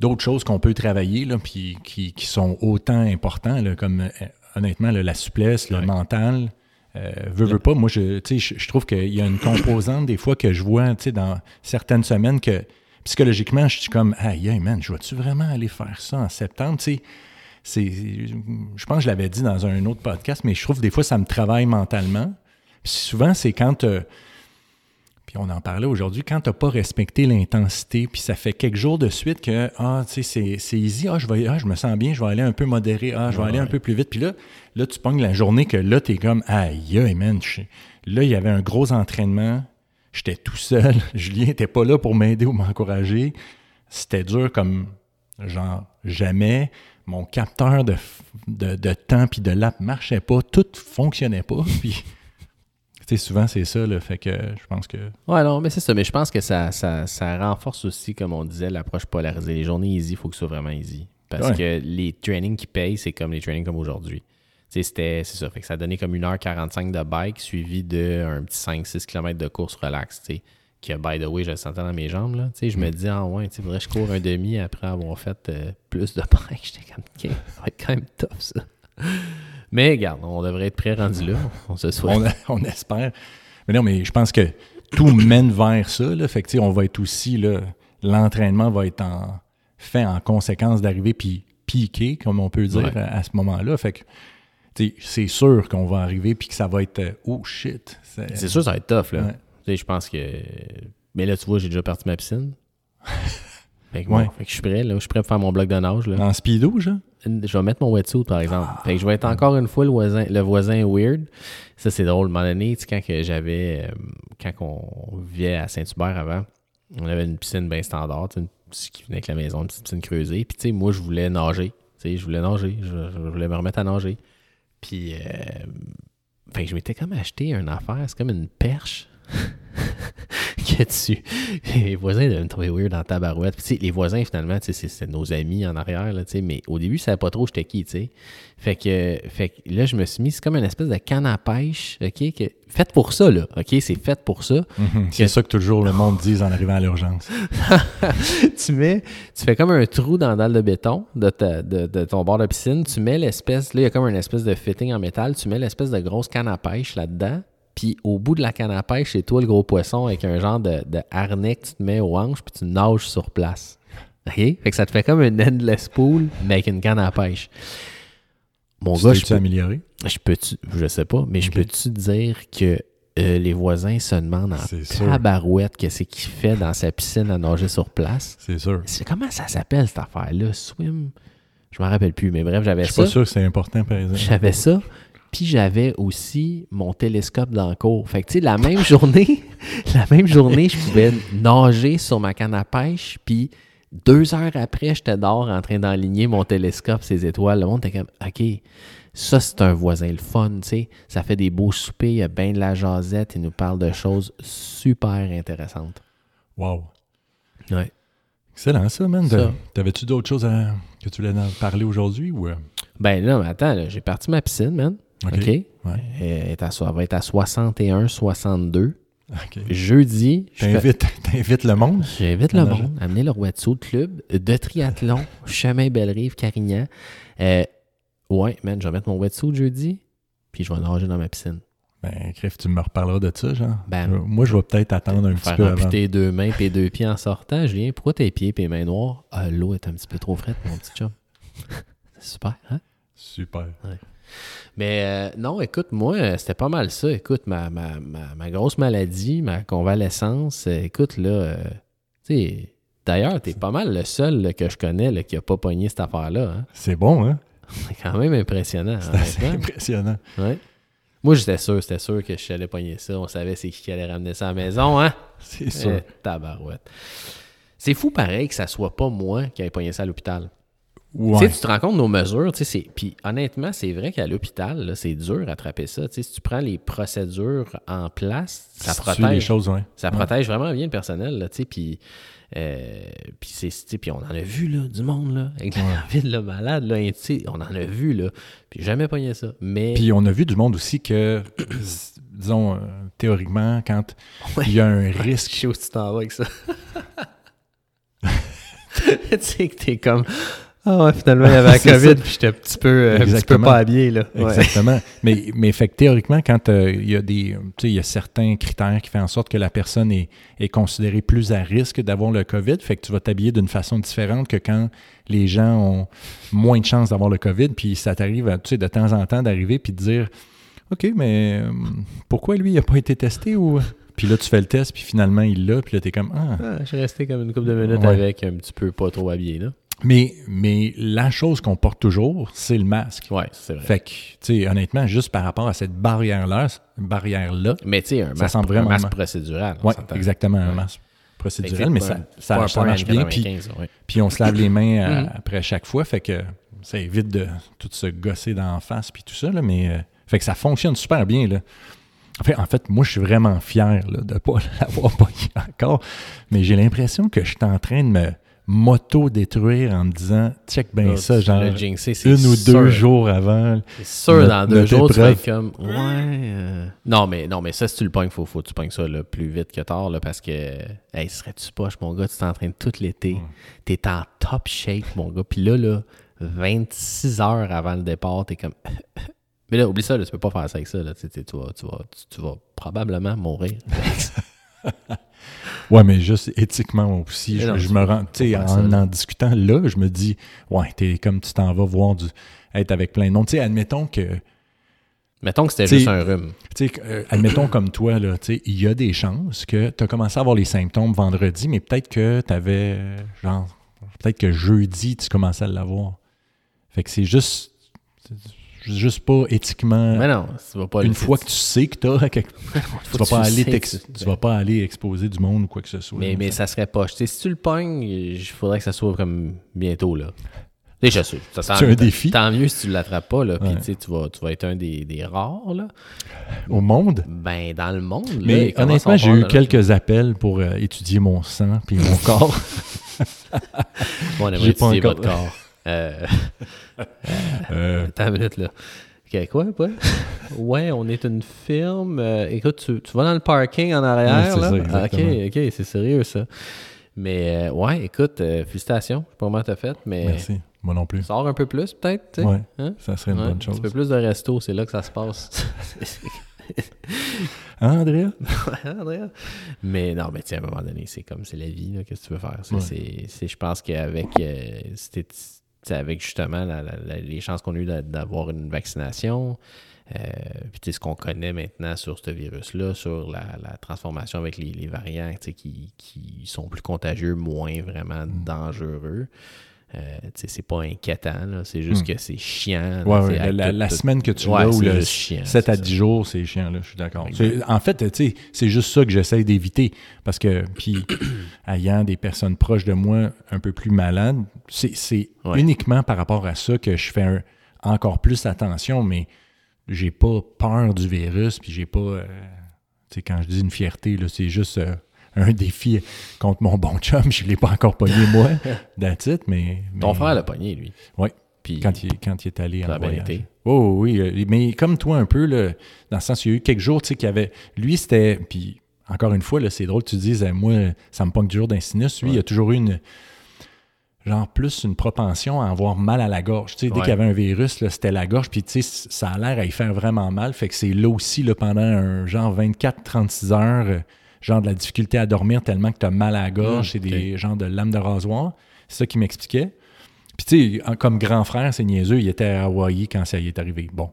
Speaker 2: d'autres choses qu'on peut travailler, là, puis qui, qui sont autant importants, là, comme euh, honnêtement, là, la souplesse, le mental. Euh, veux, veux pas, moi, je, tu sais, je, je trouve qu'il y a une composante des fois que je vois, tu sais, dans certaines semaines que psychologiquement, je suis comme, aïe, aïe, man, je vais-tu vraiment aller faire ça en septembre, sais? C'est, je pense que je l'avais dit dans un autre podcast, mais je trouve que des fois, ça me travaille mentalement. Puis souvent, c'est quand, euh, puis on en parlait aujourd'hui, quand tu n'as pas respecté l'intensité, puis ça fait quelques jours de suite que, ah, tu sais, c'est, c'est easy, ah je, vais, ah, je me sens bien, je vais aller un peu modéré, ah, je vais
Speaker 1: Ouais,
Speaker 2: aller un peu plus vite. Puis là, là, tu pognes la journée que là, tu es comme, aïe, aïe, man, je- là, il y avait un gros entraînement, j'étais tout seul, Julien n'était pas là pour m'aider ou m'encourager. C'était dur comme, genre, jamais. Mon capteur de, f- de, de temps puis de lap marchait pas, tout fonctionnait pas. Puis, tu sais, souvent, c'est ça, là, fait que je pense que.
Speaker 1: Ouais, non, mais c'est ça. Mais je pense que ça, ça, ça renforce aussi, comme on disait, l'approche polarisée. Les journées easy, il faut que ce soit vraiment easy. Parce
Speaker 2: Ouais.
Speaker 1: que les trainings qui payent, c'est comme les trainings comme aujourd'hui. Tu sais, c'était, c'est ça. Fait que ça donnait comme 1h45 de bike suivi d'un petit 5-6 km de course relax, tu sais. Que, by the way, je le sentais dans mes jambes, là. Tu sais, je me dis, ah ouais, tu sais, faudrait que je cours un demi après avoir fait euh, plus de bike. J'étais comme, OK, ça va être quand même tough, ça. Mais, regarde, on devrait être prêt rendu là. On se souhaite.
Speaker 2: On, on espère. Mais non, mais je pense que tout mène vers ça. Là. Fait que, on va être aussi, là, l'entraînement va être en, fait en conséquence d'arriver puis piquer, comme on peut dire,
Speaker 1: Ouais.
Speaker 2: à, à ce moment-là. Fait que, c'est sûr qu'on va arriver puis que ça va être euh, oh shit.
Speaker 1: C'est sûr, ça va être tough, là.
Speaker 2: Ouais.
Speaker 1: Tu sais, je pense que. Mais là, tu vois, j'ai déjà parti ma piscine. Fait que,
Speaker 2: Ouais.
Speaker 1: bon, fait que je suis prêt, là. Je suis prêt pour faire mon bloc de nage, là.
Speaker 2: En speedo, genre?
Speaker 1: Je vais mettre mon wetsuit, par exemple. Fait que je vais être encore une fois le voisin, le voisin weird. Ça, c'est drôle. À un moment donné, tu sais, quand que j'avais. euh, quand on vivait à Saint-Hubert avant, on avait une piscine bien standard, tu sais, une- ce qui venait avec la maison, une petite piscine creusée. Puis, tu sais, moi, je voulais nager. Tu sais, je voulais nager. Je, je voulais me remettre à nager. Puis, euh, fait que je m'étais comme acheté une affaire. C'est comme une perche. que tu. Les voisins devaient me trouver weird dans ta barouette. Puis, les voisins, finalement, c'est- nos amis en arrière, là, mais au début, je savais pas trop j'étais qui, tu sais. Fait que, fait que là, je me suis mis, c'est comme une espèce de canne à pêche, OK, que, fait pour ça, là, OK, c'est fait pour ça.
Speaker 2: Mhm. C'est ça que toujours le monde dit en arrivant à l'urgence.
Speaker 1: tu mets, tu fais comme un trou dans la dalle de béton de, ta- de, de ton bord de piscine, tu mets l'espèce, là, il y a comme une espèce de fitting en métal, tu mets l'espèce de grosse canne à pêche là-dedans, puis au bout de la canne à pêche, c'est toi le gros poisson avec un genre de, de harnais que tu te mets aux hanches, puis tu nages sur place. OK? Fait que ça te fait comme une endless pool, mais avec une canne à pêche. Mon
Speaker 2: Tu
Speaker 1: gars, je peux,
Speaker 2: amélioré?
Speaker 1: je peux-tu, je sais pas, mais je peux-tu dire que euh, les voisins se demandent en tabarouette qu'est-ce qu'il fait dans sa piscine à nager sur place?
Speaker 2: C'est sûr.
Speaker 1: Comment ça s'appelle cette affaire-là? Swim? Je m'en rappelle plus, mais bref, j'avais
Speaker 2: Je suis
Speaker 1: ça.
Speaker 2: pas sûr que c'est important, par exemple.
Speaker 1: J'avais ça. Puis j'avais aussi mon télescope dans le cours. Fait que tu sais, la même journée, la même journée, je pouvais nager sur ma canne à pêche, puis Deux heures après, j'étais dehors en train d'enligner mon télescope, ces étoiles. Le monde était comme, OK, ça, c'est un voisin le fun, tu sais. Ça fait des beaux soupers, il y a bien de la jasette, il nous parle de choses super intéressantes.
Speaker 2: Wow.
Speaker 1: Ouais.
Speaker 2: Excellent, ça, man.
Speaker 1: Ça.
Speaker 2: T'avais-tu d'autres choses à- que tu voulais en parler aujourd'hui ou. euh?
Speaker 1: Ben là, mais attends, j'ai parti ma piscine, man.
Speaker 2: OK?
Speaker 1: OK?
Speaker 2: Ouais.
Speaker 1: Elle, est à, elle va être à 61, 62.
Speaker 2: OK.
Speaker 1: Jeudi, je fais-
Speaker 2: T'invites, t'invites le monde?
Speaker 1: J'invite le monde à amener leur wetsuit club de triathlon, chemin Belle-Rive, Carignan. Euh, ouais, man, je vais mettre mon wetsuit jeudi, puis je vais nager dans ma piscine.
Speaker 2: Ben, Criff, tu me reparleras de ça, genre.
Speaker 1: Ben,
Speaker 2: Euh, Moi, je vais peut-être attendre un petit peu avant.
Speaker 1: amputer deux mains et deux pieds en sortant. Julien, pourquoi tes pieds et tes mains noires? Ah, l'eau est un petit peu trop frette, mon petit chum. C'est super, hein?
Speaker 2: Super.
Speaker 1: Mais euh, non, écoute, moi, euh, c'était pas mal ça. Écoute, ma, ma, ma, ma grosse maladie, ma convalescence, euh, écoute, là, euh, tu sais, d'ailleurs, t'es pas mal le seul là, que je connais là, qui a pas pogné cette affaire-là. Hein?
Speaker 2: C'est bon, hein?
Speaker 1: C'est quand même impressionnant.
Speaker 2: C'est impressionnant.
Speaker 1: Ouais. Moi, j'étais sûr, c'était sûr que je allais pogner ça. On savait c'est qui qui allait ramener ça à la maison, hein?
Speaker 2: C'est sûr.
Speaker 1: Eh, tabarouette. C'est fou pareil que ça soit pas moi qui ait pogné ça à l'hôpital.
Speaker 2: Ouais.
Speaker 1: Tu sais, tu te rends compte de nos mesures, tu sais, puis honnêtement, c'est vrai qu'à l'hôpital, c'est dur d'attraper ça. Tu sais, si tu prends les procédures en place, ça
Speaker 2: Si
Speaker 1: protège.
Speaker 2: les choses, ouais.
Speaker 1: Ça
Speaker 2: Ouais.
Speaker 1: protège vraiment bien le personnel, là, tu sais, puis... euh, puis on en a vu, là, du monde, là, avec la ville, là, malade, là, et tu sais, on en a vu, là, puis jamais pogné ça. Mais...
Speaker 2: Puis on a vu du monde aussi que, disons, euh, théoriquement, quand il y a un
Speaker 1: Je
Speaker 2: risque,
Speaker 1: sais où tu t'en vas avec ça. tu sais que t'es comme... Ah ouais, finalement, il y avait la COVID, puis j'étais un petit peu, euh, un petit peu pas habillé, là. Ouais.
Speaker 2: Exactement. mais, mais fait que théoriquement, quand euh, il y a des. Tu sais, il y a certains critères qui font en sorte que la personne est, est considérée plus à risque d'avoir le COVID, fait que tu vas t'habiller d'une façon différente que quand les gens ont moins de chances d'avoir le COVID, puis ça t'arrive, tu sais, de temps en temps d'arriver puis de dire OK, mais euh, pourquoi lui, il n'a pas été testé ou. Puis là, tu fais le test, puis finalement, il l'a, puis là, t'es comme Ah.
Speaker 1: Ah, je suis resté comme une couple de minutes
Speaker 2: Ouais.
Speaker 1: avec un petit peu pas trop habillé, là.
Speaker 2: Mais, mais la chose qu'on porte toujours, c'est le masque.
Speaker 1: Ouais, c'est vrai.
Speaker 2: Fait que, tu sais, honnêtement, juste par rapport à cette barrière-là, barrière-là,
Speaker 1: Mais tu sais, un
Speaker 2: Ça
Speaker 1: masque, un masque procédural.
Speaker 2: ouais,
Speaker 1: s'entend.
Speaker 2: exactement, un masque procédural, mais ça, ça, marche bien. Puis,
Speaker 1: 95, ouais.
Speaker 2: puis on se lave les mains euh,
Speaker 1: Mhm.
Speaker 2: après chaque fois, fait que ça évite de tout se gosser d'en face puis tout ça, là, mais euh, fait que ça fonctionne super bien, là. En fait, en fait, moi, je suis vraiment fier là, de ne pas l'avoir pogné encore, mais j'ai l'impression que je suis en train de me m'auto-détruire en me disant check bien
Speaker 1: Là,
Speaker 2: ça,
Speaker 1: tu
Speaker 2: genre
Speaker 1: jinxé,
Speaker 2: une ou deux jours avant.
Speaker 1: C'est sûr,
Speaker 2: Notre-
Speaker 1: dans deux jours, tu vas être comme. Ouais. euh, Non, mais, non, mais ça, si tu le pognes, faut, faut que tu pognes ça là, plus vite que tard, là, parce que. Hey, serais-tu poche, mon gars, tu t'entraînes tout l'été. T'es en top shape, mon gars. Puis là, là, 26 heures avant le départ, t'es comme. Mais là, oublie ça, là, tu peux pas faire ça avec ça. Là. Tu, sais, tu vas, tu, vas, tu, tu vas probablement mourir.
Speaker 2: Ouais, mais juste éthiquement aussi, je,
Speaker 1: non,
Speaker 2: je
Speaker 1: tu
Speaker 2: me rends, tu sais, en en discutant là, je me dis, ouais, t'es comme tu t'en vas voir du, être avec plein de monde. Tu sais, admettons que,
Speaker 1: Mettons que c'était juste un rhume.
Speaker 2: tu sais, euh, admettons comme toi, là, tu sais, il y a des chances que tu as commencé à avoir les symptômes vendredi, mais peut-être que tu avais, genre, peut-être que jeudi, tu commençais à l'avoir. Fait que c'est juste, juste pas éthiquement.
Speaker 1: Mais non, tu vas pas
Speaker 2: une fois que tu sais que tu as, tu vas pas
Speaker 1: le
Speaker 2: aller tu vas pas aller exposer du monde ou quoi que ce soit.
Speaker 1: Mais, mais ça serait pas. Tu sais, si tu le pognes, il faudrait que ça soit comme bientôt, là. Déjà, sent-
Speaker 2: C'est un défi.
Speaker 1: Tant mieux si tu l'attrapes pas, là. Puis,
Speaker 2: Ouais.
Speaker 1: tu sais, tu vas, tu vas être un des, des rares, là.
Speaker 2: Au monde?
Speaker 1: Ben, dans le monde.
Speaker 2: Mais honnêtement, j'ai eu quelques appels pour euh, étudier mon sang puis mon corps.
Speaker 1: Bon, on aimerait
Speaker 2: j'ai pas encore-
Speaker 1: votre corps. Euh,
Speaker 2: Euh,
Speaker 1: attends une minute, là. Ok, quoi, quoi? ouais, on est une firme. Euh, écoute, tu, tu vas dans le parking en arrière, là?
Speaker 2: ça,
Speaker 1: Ah, ok, ok, c'est sérieux, ça. Mais, euh, ouais, écoute, euh, félicitations. Je sais pas comment t'as fait, mais...
Speaker 2: merci. Moi non plus.
Speaker 1: Sors un peu plus, peut-être, tu sais.
Speaker 2: Ouais,
Speaker 1: Hein?
Speaker 2: ça serait une
Speaker 1: Ouais,
Speaker 2: bonne
Speaker 1: Un
Speaker 2: chose.
Speaker 1: petit peu plus de resto, c'est là que ça se passe.
Speaker 2: Hein, Andrea?
Speaker 1: Andrea? Mais non, mais tiens, à un moment donné, c'est comme c'est la vie, là, qu'est-ce que tu veux faire? C'est,
Speaker 2: Ouais.
Speaker 1: c'est- c'est- je pense qu'avec euh, avec justement la- la- la- les chances qu'on a eu d'a- d'avoir une vaccination, euh, puis ce qu'on connaît maintenant sur ce virus-là, sur la, transformation avec les, les variants qui, qui sont plus contagieux, moins vraiment dangereux. Euh, c'est pas inquiétant, là, c'est juste
Speaker 2: Hmm.
Speaker 1: que c'est chiant.
Speaker 2: Ouais, ouais, la,
Speaker 1: avec
Speaker 2: la-
Speaker 1: tout-
Speaker 2: la
Speaker 1: tout-
Speaker 2: semaine que tu
Speaker 1: Ouais,
Speaker 2: l'as ou le
Speaker 1: juste chiant,
Speaker 2: 7 à
Speaker 1: c'est
Speaker 2: 10
Speaker 1: ça.
Speaker 2: jours, c'est chiant, là, je suis d'accord. En fait, c'est juste ça que j'essaie d'éviter. Parce que, puis, ayant des personnes proches de moi un peu plus malades, c'est uniquement par rapport à ça que je fais un- encore plus attention, mais j'ai pas peur du virus, puis j'ai pas. euh, quand je dis une fierté, là, c'est juste. euh, un défi contre mon bon chum, je l'ai pas encore pogné moi, that's it, mais,
Speaker 1: Ton frère l'a pogné, lui.
Speaker 2: Ouais.
Speaker 1: Puis,
Speaker 2: quand il, quand il est allé en voyage.
Speaker 1: été.
Speaker 2: Oh oui, euh, mais comme toi un peu, là, dans le sens, il y a eu quelques jours, tu sais, qu'il y avait... Lui, c'était... Puis, encore une fois, là, c'est drôle que tu dises, euh, moi, ça me pogne toujours d'un sinus. Lui,
Speaker 1: Ouais.
Speaker 2: il a toujours eu une... Genre, plus une propension à avoir mal à la gorge. Tu sais, dès
Speaker 1: Ouais.
Speaker 2: qu'il y avait un virus, c'était la gorge. Puis, tu sais, ça a l'air à y faire vraiment mal. Fait que c'est là aussi, là, pendant un genre 24-36 heures, genre de la difficulté à dormir tellement que tu as mal à la gorge.
Speaker 1: Mm,
Speaker 2: c'est des genres de lames de rasoir. C'est ça qu'il m'expliquait. Puis, tu sais, comme grand frère, c'est niaiseux, il était à Hawaï quand ça y est arrivé. Bon,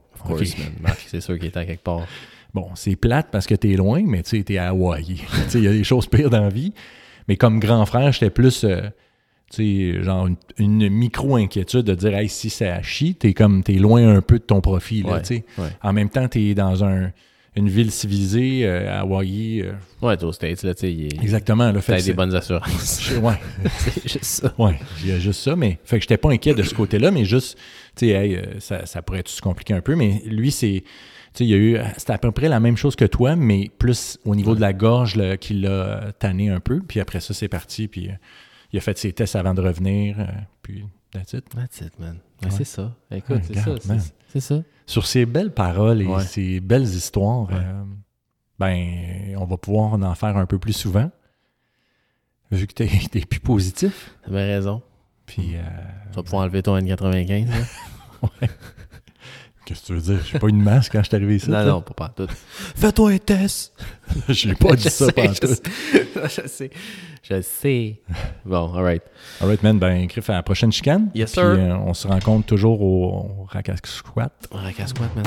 Speaker 1: c'est sûr qu'il était à quelque part.
Speaker 2: Bon, c'est plate parce que t'es loin, mais tu sais, t'es à Hawaï. il y a des choses pires dans la vie. Mais comme grand frère, j'étais plus, euh, tu sais, genre une, une micro-inquiétude de dire, hey, si ça chie, t'es comme, t'es loin un peu de ton profit, là,
Speaker 1: Ouais,
Speaker 2: tu sais.
Speaker 1: ouais.
Speaker 2: En même temps, t'es dans un, une ville civilisée, euh, à Hawaï. euh,
Speaker 1: Ouais, t'es aux States, là, tu sais, est...
Speaker 2: exactement, là. Fait que
Speaker 1: des bonnes assurances.
Speaker 2: Ouais,
Speaker 1: c'est juste ça.
Speaker 2: ouais, il y a juste ça, mais fait que j'étais pas inquiet de ce côté-là, mais juste, tu sais, hey, euh, ça, ça pourrait tout se compliquer un peu, mais lui, c'est, tu sais, il y a eu, c'était à peu près la même chose que toi, mais plus au niveau de la gorge là, qui l'a tanné un peu, puis après ça, c'est parti, puis euh, il a fait ses tests avant de revenir, euh, puis that's it.
Speaker 1: That's it, man. Ouais,
Speaker 2: Ouais.
Speaker 1: C'est ça. Écoute, c'est ça. C'est ça.
Speaker 2: Sur ces belles paroles et
Speaker 1: Ouais.
Speaker 2: ces belles histoires,
Speaker 1: Ouais.
Speaker 2: euh, ben, on va pouvoir en faire un peu plus souvent, vu que t'es, t'es plus positif,
Speaker 1: T'as bien raison.
Speaker 2: puis... euh,
Speaker 1: Tu vas pouvoir enlever ton N95. là.
Speaker 2: Qu'est-ce que tu veux dire? J'ai pas eu de masque quand je suis arrivé ici.
Speaker 1: non, non, pas partout. Fais-toi un test.
Speaker 2: J'ai pas dit ça
Speaker 1: je
Speaker 2: tout.
Speaker 1: sais. Je sais. Je sais. Bon, all right.
Speaker 2: Alright, man. Ben, Griff, à la prochaine chicane.
Speaker 1: Yes,
Speaker 2: Puis,
Speaker 1: sir.
Speaker 2: euh, on se rencontre toujours au, au Rack Squat.
Speaker 1: On casse quoi, man?